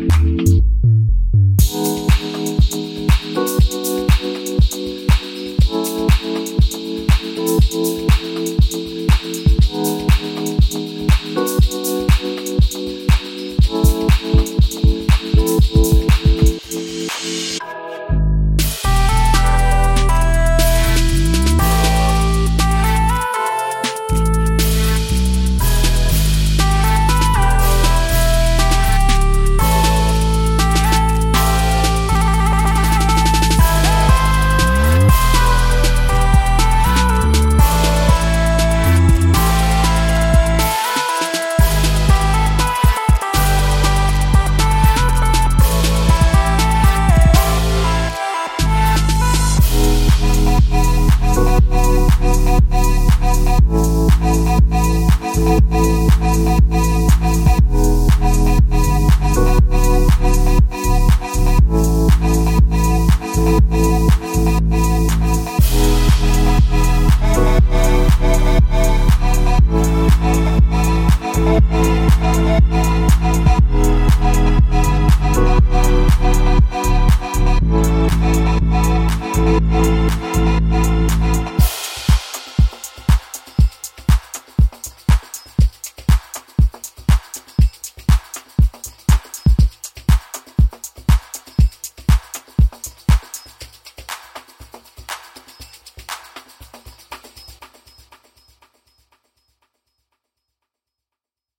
you Thank you.